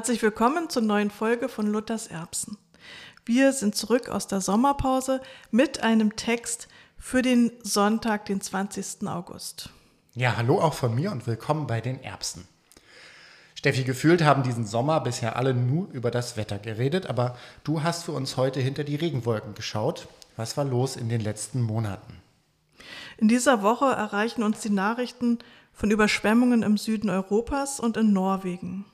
Herzlich willkommen zur neuen Folge von Luthers Erbsen. Wir sind zurück aus der Sommerpause mit einem Text für den Sonntag, den 20. August. Ja, hallo auch von mir und willkommen bei den Erbsen. Steffi, gefühlt haben diesen Sommer bisher alle nur über das Wetter geredet, aber du hast für uns heute hinter die Regenwolken geschaut. Was war los in den letzten Monaten? In dieser Woche erreichen uns die Nachrichten von Überschwemmungen im Süden Europas und in Norwegen.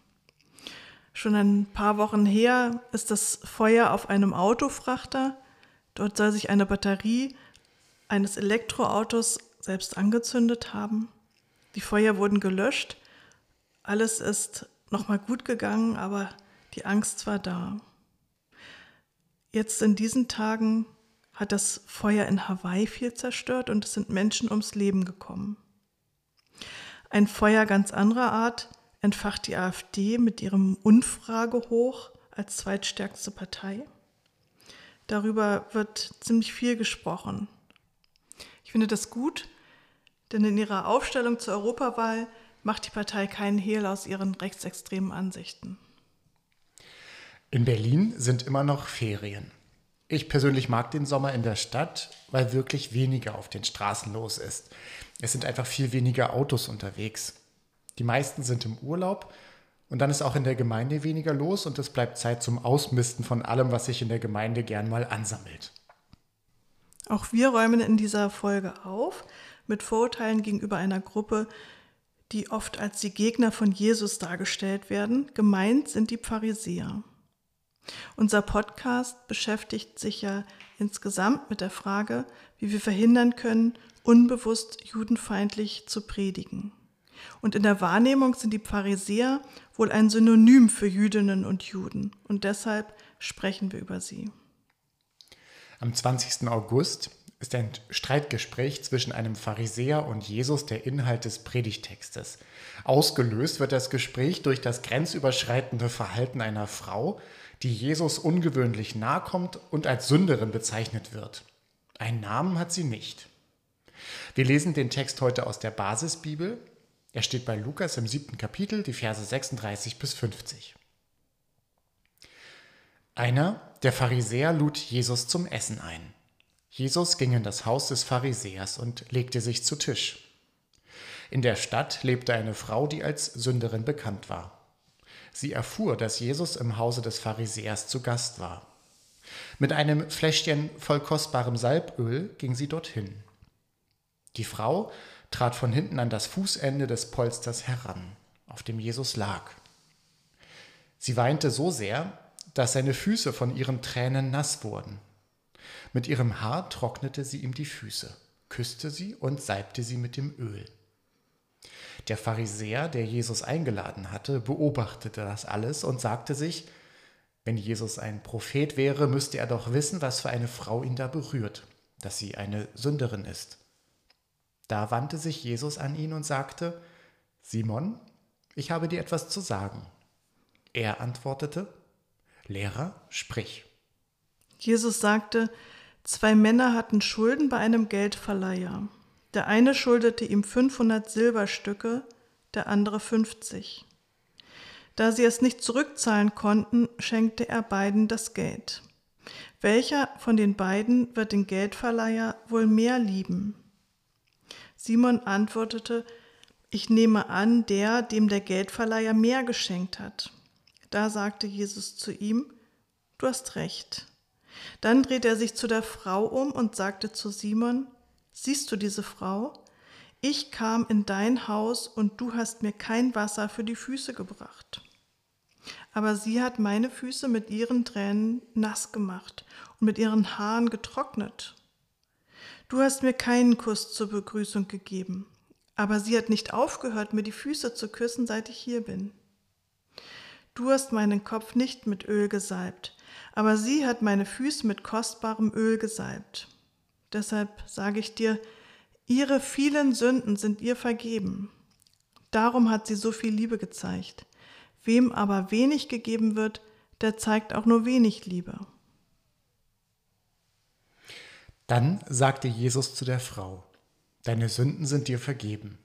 Schon ein paar Wochen her ist das Feuer auf einem Autofrachter. Dort soll sich eine Batterie eines Elektroautos selbst angezündet haben. Die Feuer wurden gelöscht. Alles ist nochmal gut gegangen, aber die Angst war da. Jetzt in diesen Tagen hat das Feuer in Hawaii viel zerstört und es sind Menschen ums Leben gekommen. Ein Feuer ganz anderer Art entfacht die AfD mit ihrem Unfragehoch als zweitstärkste Partei. Darüber wird ziemlich viel gesprochen. Ich finde das gut, denn in ihrer Aufstellung zur Europawahl macht die Partei keinen Hehl aus ihren rechtsextremen Ansichten. In Berlin sind immer noch Ferien. Ich persönlich mag den Sommer in der Stadt, weil wirklich weniger auf den Straßen los ist. Es sind einfach viel weniger Autos unterwegs. Die meisten sind im Urlaub und dann ist auch in der Gemeinde weniger los und es bleibt Zeit zum Ausmisten von allem, was sich in der Gemeinde gern mal ansammelt. Auch wir räumen in dieser Folge auf mit Vorurteilen gegenüber einer Gruppe, die oft als die Gegner von Jesus dargestellt werden. Gemeint sind die Pharisäer. Unser Podcast beschäftigt sich ja insgesamt mit der Frage, wie wir verhindern können, unbewusst judenfeindlich zu predigen. Und in der Wahrnehmung sind die Pharisäer wohl ein Synonym für Jüdinnen und Juden. Und deshalb sprechen wir über sie. Am 20. August ist ein Streitgespräch zwischen einem Pharisäer und Jesus der Inhalt des Predigtextes. Ausgelöst wird das Gespräch durch das grenzüberschreitende Verhalten einer Frau, die Jesus ungewöhnlich nahe kommt und als Sünderin bezeichnet wird. Einen Namen hat sie nicht. Wir lesen den Text heute aus der Basisbibel er steht bei Lukas im siebten Kapitel, die Verse 36 bis 50. Einer der Pharisäer lud Jesus zum Essen ein. Jesus ging in das Haus des Pharisäers und legte sich zu Tisch. In der Stadt lebte eine Frau, die als Sünderin bekannt war. Sie erfuhr, dass Jesus im Hause des Pharisäers zu Gast war. Mit einem Fläschchen voll kostbarem Salböl ging sie dorthin. Die Frau trat von hinten an das Fußende des Polsters heran, auf dem Jesus lag. Sie weinte so sehr, dass seine Füße von ihren Tränen nass wurden. Mit ihrem Haar trocknete sie ihm die Füße, küsste sie und salbte sie mit dem Öl. Der Pharisäer, der Jesus eingeladen hatte, beobachtete das alles und sagte sich, wenn Jesus ein Prophet wäre, müsste er doch wissen, was für eine Frau ihn da berührt, dass sie eine Sünderin ist. Da wandte sich Jesus an ihn und sagte, Simon, ich habe dir etwas zu sagen. Er antwortete, Lehrer, sprich. Jesus sagte, zwei Männer hatten Schulden bei einem Geldverleiher. Der eine schuldete ihm 500 Silberstücke, der andere 50. Da sie es nicht zurückzahlen konnten, schenkte er beiden das Geld. Welcher von den beiden wird den Geldverleiher wohl mehr lieben? Simon antwortete, ich nehme an, der, dem der Geldverleiher mehr geschenkt hat. Da sagte Jesus zu ihm, du hast recht. Dann drehte er sich zu der Frau um und sagte zu Simon, siehst du diese Frau? Ich kam in dein Haus und du hast mir kein Wasser für die Füße gebracht. Aber sie hat meine Füße mit ihren Tränen nass gemacht und mit ihren Haaren getrocknet. Du hast mir keinen Kuss zur Begrüßung gegeben, aber sie hat nicht aufgehört, mir die Füße zu küssen, seit ich hier bin. Du hast meinen Kopf nicht mit Öl gesalbt, aber sie hat meine Füße mit kostbarem Öl gesalbt. Deshalb sage ich dir, ihre vielen Sünden sind ihr vergeben. Darum hat sie so viel Liebe gezeigt. Wem aber wenig gegeben wird, der zeigt auch nur wenig Liebe. Dann sagte Jesus zu der Frau, Deine Sünden sind dir vergeben.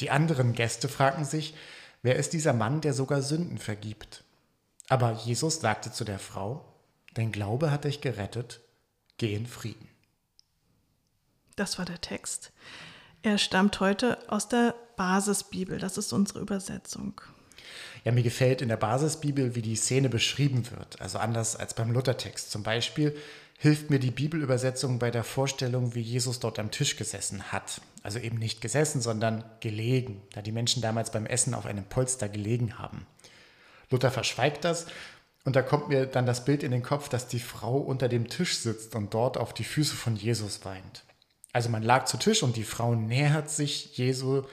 Die anderen Gäste fragten sich, Wer ist dieser Mann, der sogar Sünden vergibt? Aber Jesus sagte zu der Frau, Dein Glaube hat dich gerettet, geh in Frieden. Das war der Text. Er stammt heute aus der Basisbibel, das ist unsere Übersetzung. Ja, mir gefällt in der Basisbibel, wie die Szene beschrieben wird, also anders als beim Luthertext. Zum Beispiel hilft mir die Bibelübersetzung bei der Vorstellung, wie Jesus dort am Tisch gesessen hat. Also eben nicht gesessen, sondern gelegen, da die Menschen damals beim Essen auf einem Polster gelegen haben. Luther verschweigt das und da kommt mir dann das Bild in den Kopf, dass die Frau unter dem Tisch sitzt und dort auf die Füße von Jesus weint. Also man lag zu Tisch und die Frau nähert sich Jesu,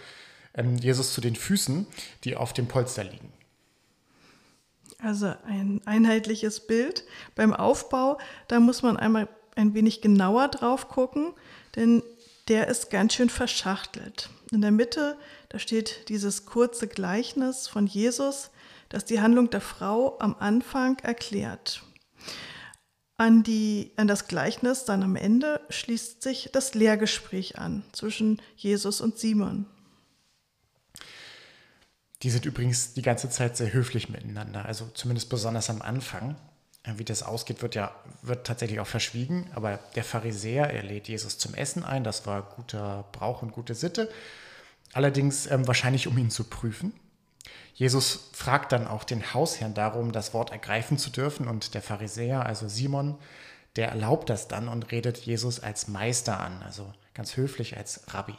ähm, Jesus zu den Füßen, die auf dem Polster liegen. Also ein einheitliches Bild. Beim Aufbau, da muss man einmal ein wenig genauer drauf gucken, denn der ist ganz schön verschachtelt. In der Mitte, da steht dieses kurze Gleichnis von Jesus, das die Handlung der Frau am Anfang erklärt. An, die, an das Gleichnis dann am Ende schließt sich das Lehrgespräch an zwischen Jesus und Simon. Die sind übrigens die ganze Zeit sehr höflich miteinander, also zumindest besonders am Anfang. Wie das ausgeht, wird ja wird tatsächlich auch verschwiegen. Aber der Pharisäer, er lädt Jesus zum Essen ein. Das war guter Brauch und gute Sitte. Allerdings ähm, wahrscheinlich, um ihn zu prüfen. Jesus fragt dann auch den Hausherrn darum, das Wort ergreifen zu dürfen. Und der Pharisäer, also Simon, der erlaubt das dann und redet Jesus als Meister an, also ganz höflich als Rabbi.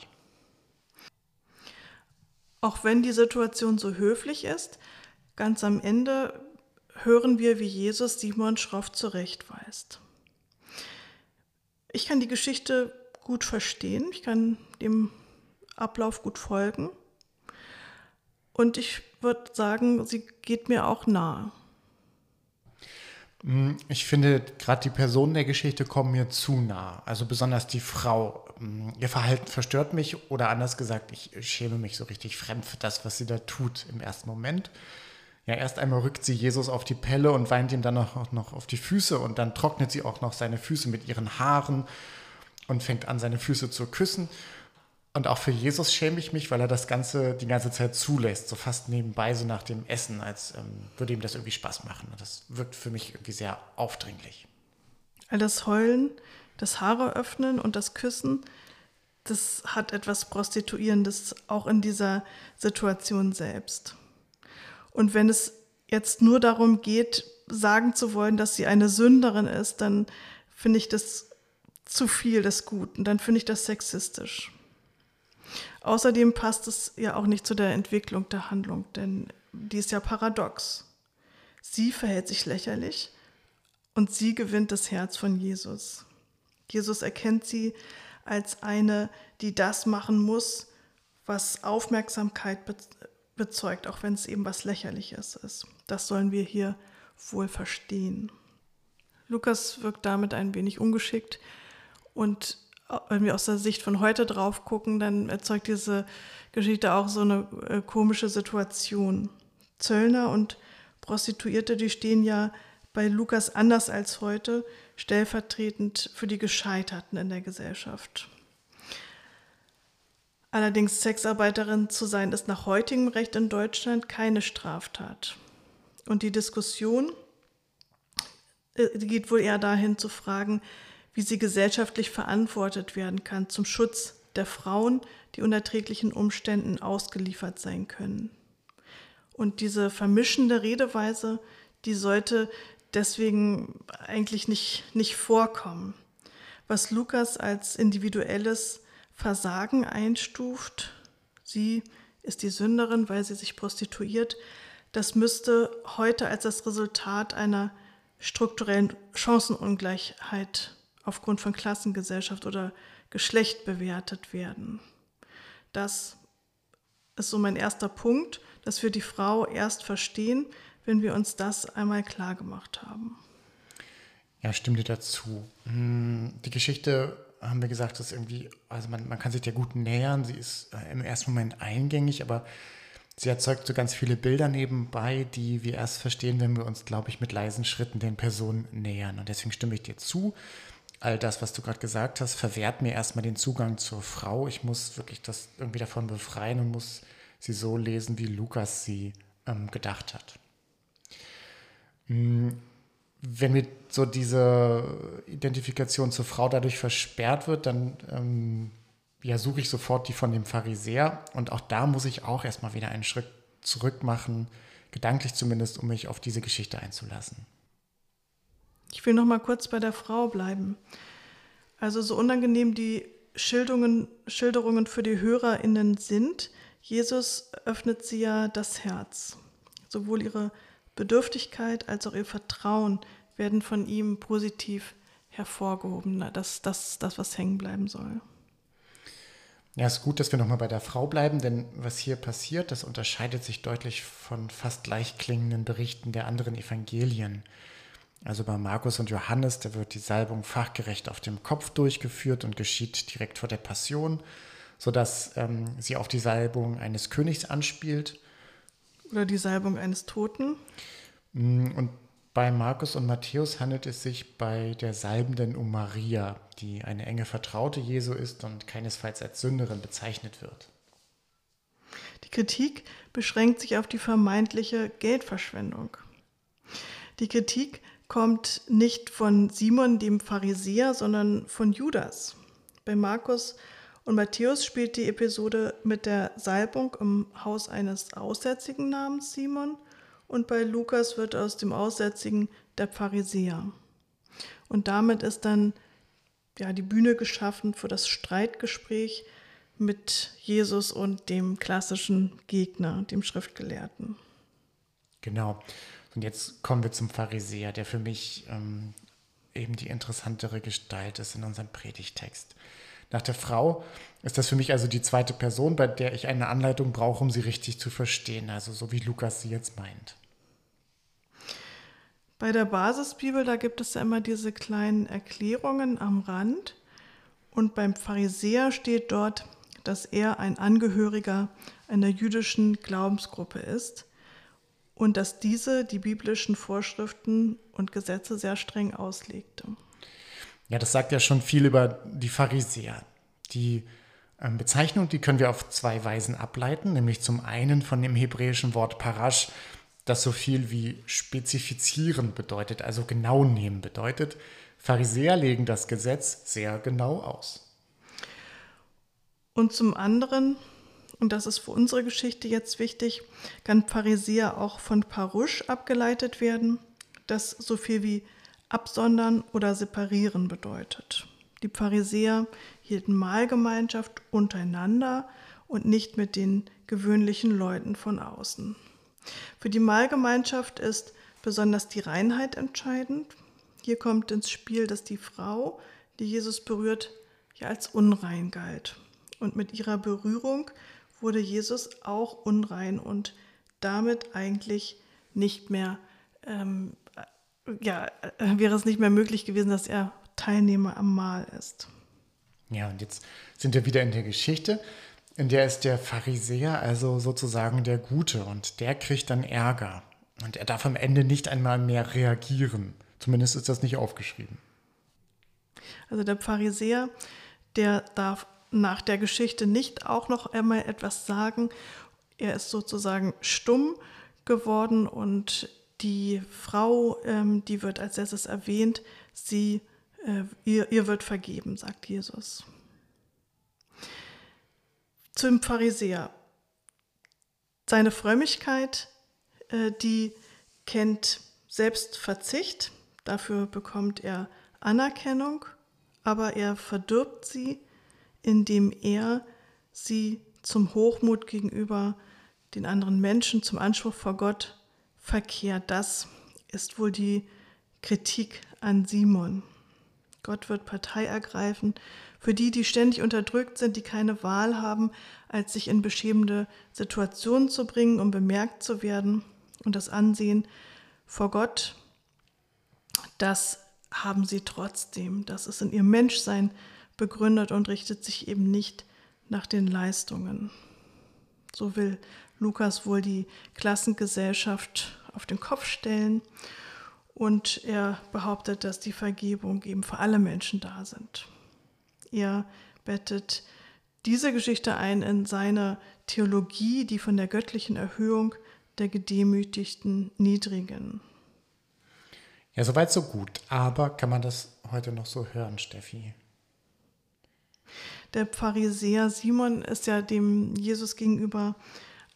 Auch wenn die Situation so höflich ist, ganz am Ende hören wir, wie Jesus Simon schroff zurechtweist. Ich kann die Geschichte gut verstehen, ich kann dem Ablauf gut folgen und ich würde sagen, sie geht mir auch nahe. Hm, ich finde, gerade die Personen der Geschichte kommen mir zu nah. Also besonders die Frau. Hm, ihr Verhalten verstört mich oder anders gesagt, ich schäme mich so richtig fremd für das, was sie da tut im ersten Moment. Ja, erst einmal rückt sie Jesus auf die Pelle und weint ihm dann noch, noch auf die Füße und dann trocknet sie auch noch seine Füße mit ihren Haaren und fängt an, seine Füße zu küssen. Und auch für Jesus schäme ich mich, weil er das Ganze die ganze Zeit zulässt, so fast nebenbei, so nach dem Essen, als ähm, würde ihm das irgendwie Spaß machen. Das wirkt für mich irgendwie sehr aufdringlich. All das Heulen, das Haare öffnen und das Küssen, das hat etwas Prostituierendes auch in dieser Situation selbst. Und wenn es jetzt nur darum geht, sagen zu wollen, dass sie eine Sünderin ist, dann finde ich das zu viel des Guten. Dann finde ich das sexistisch. Außerdem passt es ja auch nicht zu der Entwicklung der Handlung, denn die ist ja paradox. Sie verhält sich lächerlich und sie gewinnt das Herz von Jesus. Jesus erkennt sie als eine, die das machen muss, was Aufmerksamkeit bezeugt, auch wenn es eben was Lächerliches ist. Das sollen wir hier wohl verstehen. Lukas wirkt damit ein wenig ungeschickt und wenn wir aus der Sicht von heute drauf gucken, dann erzeugt diese Geschichte auch so eine äh, komische Situation. Zöllner und Prostituierte, die stehen ja bei Lukas anders als heute, stellvertretend für die Gescheiterten in der Gesellschaft. Allerdings Sexarbeiterin zu sein, ist nach heutigem Recht in Deutschland keine Straftat. Und die Diskussion äh, geht wohl eher dahin zu fragen, wie sie gesellschaftlich verantwortet werden kann zum Schutz der Frauen, die unerträglichen Umständen ausgeliefert sein können. Und diese vermischende Redeweise, die sollte deswegen eigentlich nicht, nicht vorkommen. Was Lukas als individuelles Versagen einstuft. Sie ist die Sünderin, weil sie sich prostituiert. Das müsste heute als das Resultat einer strukturellen Chancenungleichheit aufgrund von Klassengesellschaft oder Geschlecht bewertet werden. Das ist so mein erster Punkt, dass wir die Frau erst verstehen, wenn wir uns das einmal klar gemacht haben. Ja, stimme dir dazu. Hm, die Geschichte haben wir gesagt, dass irgendwie, also man, man kann sich der gut nähern, sie ist äh, im ersten Moment eingängig, aber sie erzeugt so ganz viele Bilder nebenbei, die wir erst verstehen, wenn wir uns, glaube ich, mit leisen Schritten den Personen nähern. Und deswegen stimme ich dir zu. All das, was du gerade gesagt hast, verwehrt mir erstmal den Zugang zur Frau. Ich muss wirklich das irgendwie davon befreien und muss sie so lesen, wie Lukas sie ähm, gedacht hat. Hm, wenn mir so diese Identifikation zur Frau dadurch versperrt wird, dann ähm, ja, suche ich sofort die von dem Pharisäer. Und auch da muss ich auch erstmal wieder einen Schritt zurück machen, gedanklich zumindest, um mich auf diese Geschichte einzulassen. Ich will noch mal kurz bei der Frau bleiben. Also so unangenehm die Schilderungen, Schilderungen für die HörerInnen sind, Jesus öffnet sie ja das Herz. Sowohl ihre Bedürftigkeit als auch ihr Vertrauen werden von ihm positiv hervorgehoben. Das das, das, was hängen bleiben soll. Ja, es ist gut, dass wir nochmal bei der Frau bleiben, denn was hier passiert, das unterscheidet sich deutlich von fast gleichklingenden Berichten der anderen Evangelien. Also bei Markus und Johannes, da wird die Salbung fachgerecht auf dem Kopf durchgeführt und geschieht direkt vor der Passion, sodass ähm, sie auf die Salbung eines Königs anspielt. Oder die Salbung eines Toten. Mm, und bei Markus und Matthäus handelt es sich bei der Salbenden um Maria, die eine enge Vertraute Jesu ist und keinesfalls als Sünderin bezeichnet wird. Die Kritik beschränkt sich auf die vermeintliche Geldverschwendung. Die Kritik kommt nicht von Simon dem Pharisäer, sondern von Judas. Bei Markus und Matthäus spielt die Episode mit der Salbung im Haus eines Aussätzigen namens Simon und bei Lukas wird aus dem Aussätzigen der Pharisäer. Und damit ist dann ja, die Bühne geschaffen für das Streitgespräch mit Jesus und dem klassischen Gegner, dem Schriftgelehrten. Genau. Und jetzt kommen wir zum Pharisäer, der für mich ähm, eben die interessantere Gestalt ist in unserem Predigtext. Nach der Frau ist das für mich also die zweite Person, bei der ich eine Anleitung brauche, um sie richtig zu verstehen, also so wie Lukas sie jetzt meint. Bei der Basisbibel, da gibt es ja immer diese kleinen Erklärungen am Rand. Und beim Pharisäer steht dort, dass er ein Angehöriger einer jüdischen Glaubensgruppe ist und dass diese die biblischen Vorschriften und Gesetze sehr streng auslegte. Ja, das sagt ja schon viel über die Pharisäer. Die ähm, Bezeichnung, die können wir auf zwei Weisen ableiten, nämlich zum einen von dem hebräischen Wort Parash, das so viel wie spezifizieren bedeutet, also genau nehmen bedeutet. Pharisäer legen das Gesetz sehr genau aus. Und zum anderen, und das ist für unsere Geschichte jetzt wichtig, kann Pharisäer auch von Parush abgeleitet werden, das so viel wie absondern oder separieren bedeutet. Die Pharisäer hielten Mahlgemeinschaft untereinander und nicht mit den gewöhnlichen Leuten von außen. Für die Mahlgemeinschaft ist besonders die Reinheit entscheidend. Hier kommt ins Spiel, dass die Frau, die Jesus berührt, ja als unrein galt. Und mit ihrer Berührung wurde Jesus auch unrein und damit eigentlich nicht mehr, ähm, ja, äh, wäre es nicht mehr möglich gewesen, dass er Teilnehmer am Mahl ist. Ja, und jetzt sind wir wieder in der Geschichte in der ist der Pharisäer also sozusagen der Gute und der kriegt dann Ärger. Und er darf am Ende nicht einmal mehr reagieren. Zumindest ist das nicht aufgeschrieben. Also der Pharisäer, der darf nach der Geschichte nicht auch noch einmal etwas sagen. Er ist sozusagen stumm geworden und die Frau, ähm, die wird als erstes erwähnt, sie, äh, ihr, ihr wird vergeben, sagt Jesus. Zum Pharisäer. Seine Frömmigkeit, äh, die kennt Selbstverzicht, dafür bekommt er Anerkennung, aber er verdirbt sie, indem er sie zum Hochmut gegenüber den anderen Menschen, zum Anspruch vor Gott verkehrt. Das ist wohl die Kritik an Simon. Gott wird Partei ergreifen für die, die ständig unterdrückt sind, die keine Wahl haben, als sich in beschämende Situationen zu bringen, um bemerkt zu werden. Und das Ansehen vor Gott, das haben sie trotzdem. Das ist in ihrem Menschsein begründet und richtet sich eben nicht nach den Leistungen. So will Lukas wohl die Klassengesellschaft auf den Kopf stellen und er behauptet, dass die Vergebung eben für alle Menschen da sind. Er bettet diese Geschichte ein in seine Theologie, die von der göttlichen Erhöhung der Gedemütigten niedrigen. Ja, soweit so gut. Aber kann man das heute noch so hören, Steffi? Der Pharisäer Simon ist ja dem Jesus gegenüber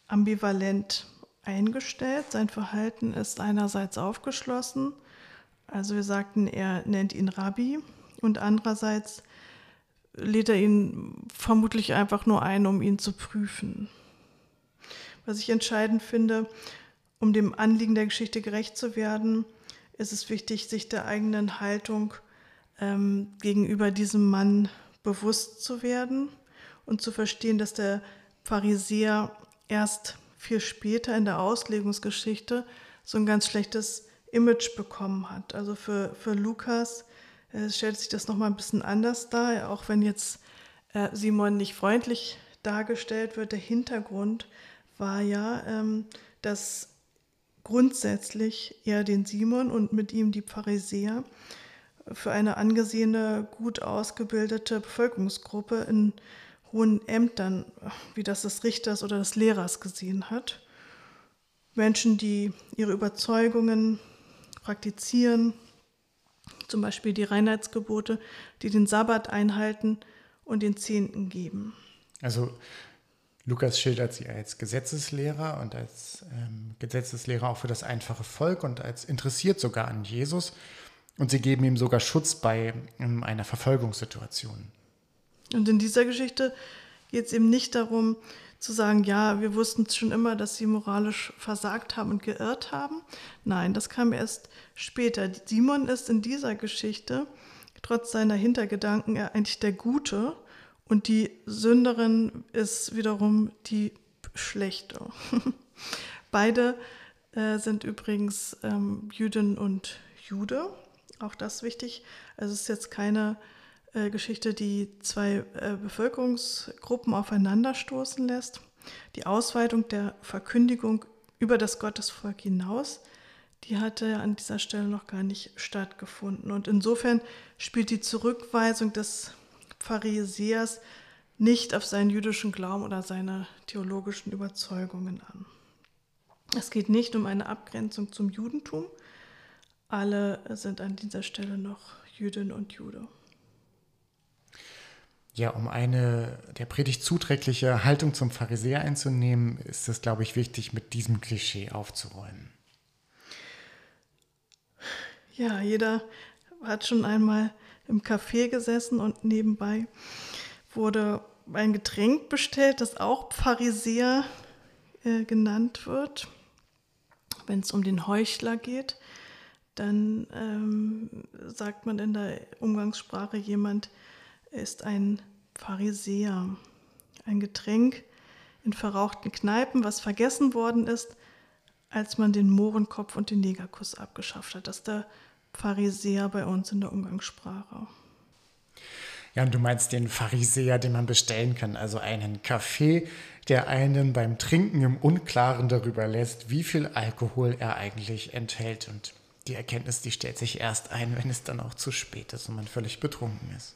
ambivalent eingestellt. Sein Verhalten ist einerseits aufgeschlossen, also wir sagten, er nennt ihn Rabbi, und andererseits lädt er ihn vermutlich einfach nur ein, um ihn zu prüfen. Was ich entscheidend finde, um dem Anliegen der Geschichte gerecht zu werden, ist es wichtig, sich der eigenen Haltung ähm, gegenüber diesem Mann bewusst zu werden und zu verstehen, dass der Pharisäer erst viel später in der Auslegungsgeschichte so ein ganz schlechtes Image bekommen hat. Also für, für Lukas äh, stellt sich das nochmal ein bisschen anders dar, auch wenn jetzt äh, Simon nicht freundlich dargestellt wird. Der Hintergrund war ja, ähm, dass grundsätzlich er den Simon und mit ihm die Pharisäer für eine angesehene, gut ausgebildete Bevölkerungsgruppe in hohen Ämtern, wie das des Richters oder des Lehrers gesehen hat. Menschen, die ihre Überzeugungen praktizieren, zum Beispiel die Reinheitsgebote, die den Sabbat einhalten und den Zehnten geben. Also Lukas schildert sie als Gesetzeslehrer und als ähm, Gesetzeslehrer auch für das einfache Volk und als interessiert sogar an Jesus. Und sie geben ihm sogar Schutz bei ähm, einer Verfolgungssituation. Und in dieser Geschichte geht es eben nicht darum zu sagen, ja, wir wussten schon immer, dass sie moralisch versagt haben und geirrt haben. Nein, das kam erst später. Simon ist in dieser Geschichte trotz seiner Hintergedanken eigentlich der Gute und die Sünderin ist wiederum die Schlechte. Beide äh, sind übrigens ähm, Jüdin und Jude. Auch das wichtig. Also es ist jetzt keine äh, Geschichte, die zwei äh, Bevölkerungsgruppen aufeinanderstoßen lässt. Die Ausweitung der Verkündigung über das Gottesvolk hinaus, die hatte an dieser Stelle noch gar nicht stattgefunden. Und insofern spielt die Zurückweisung des Pharisäers nicht auf seinen jüdischen Glauben oder seine theologischen Überzeugungen an. Es geht nicht um eine Abgrenzung zum Judentum. Alle sind an dieser Stelle noch Jüdin und Jude. Ja, um eine der Predigt zuträgliche Haltung zum Pharisäer einzunehmen, ist es, glaube ich, wichtig, mit diesem Klischee aufzuräumen. Ja, jeder hat schon einmal im Café gesessen und nebenbei wurde ein Getränk bestellt, das auch Pharisäer äh, genannt wird. Wenn es um den Heuchler geht, dann ähm, sagt man in der Umgangssprache jemand, ist ein Pharisäer. Ein Getränk in verrauchten Kneipen, was vergessen worden ist, als man den Mohrenkopf und den Negerkuss abgeschafft hat. Das ist der Pharisäer bei uns in der Umgangssprache. Ja, und du meinst den Pharisäer, den man bestellen kann, also einen Kaffee, der einen beim Trinken im Unklaren darüber lässt, wie viel Alkohol er eigentlich enthält. Und die Erkenntnis, die stellt sich erst ein, wenn es dann auch zu spät ist und man völlig betrunken ist.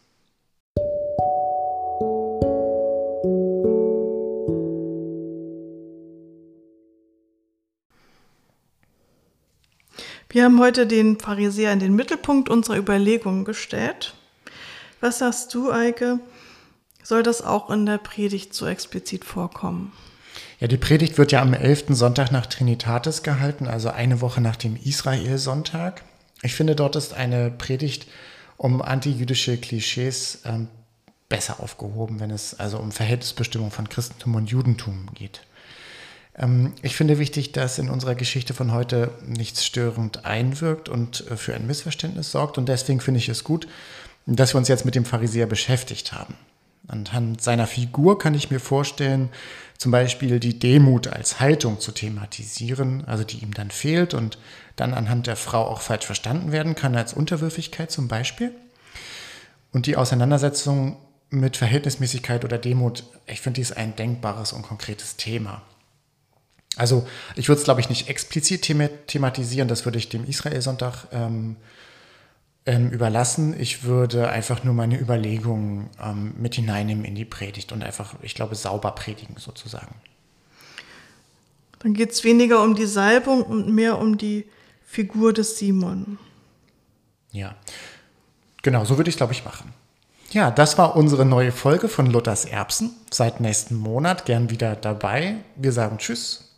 Wir haben heute den Pharisäer in den Mittelpunkt unserer Überlegungen gestellt. Was sagst du, Eike? Soll das auch in der Predigt so explizit vorkommen? Ja, die Predigt wird ja am 11. Sonntag nach Trinitatis gehalten, also eine Woche nach dem Israel-Sonntag. Ich finde, dort ist eine Predigt um antijüdische Klischees ähm, besser aufgehoben, wenn es also um Verhältnisbestimmung von Christentum und Judentum geht. Ähm, ich finde wichtig, dass in unserer Geschichte von heute nichts störend einwirkt und äh, für ein Missverständnis sorgt. Und deswegen finde ich es gut, dass wir uns jetzt mit dem Pharisäer beschäftigt haben. Anhand seiner Figur kann ich mir vorstellen, zum Beispiel die Demut als Haltung zu thematisieren, also die ihm dann fehlt und dann anhand der Frau auch falsch verstanden werden kann, als Unterwürfigkeit zum Beispiel. Und die Auseinandersetzung mit Verhältnismäßigkeit oder Demut, ich finde, die ist ein denkbares und konkretes Thema. Also ich würde es, glaube ich, nicht explizit thematisieren, das würde ich dem Israel-Sonntag ähm, ähm, überlassen. Ich würde einfach nur meine Überlegungen ähm, mit hineinnehmen in die Predigt und einfach, ich glaube, sauber predigen sozusagen. Dann geht es weniger um die Salbung und mehr um die Figur des Simon. Ja, genau, so würde ich es, glaube ich, machen. Ja, das war unsere neue Folge von Luthers Erbsen. Seit nächsten Monat gern wieder dabei. Wir sagen Tschüss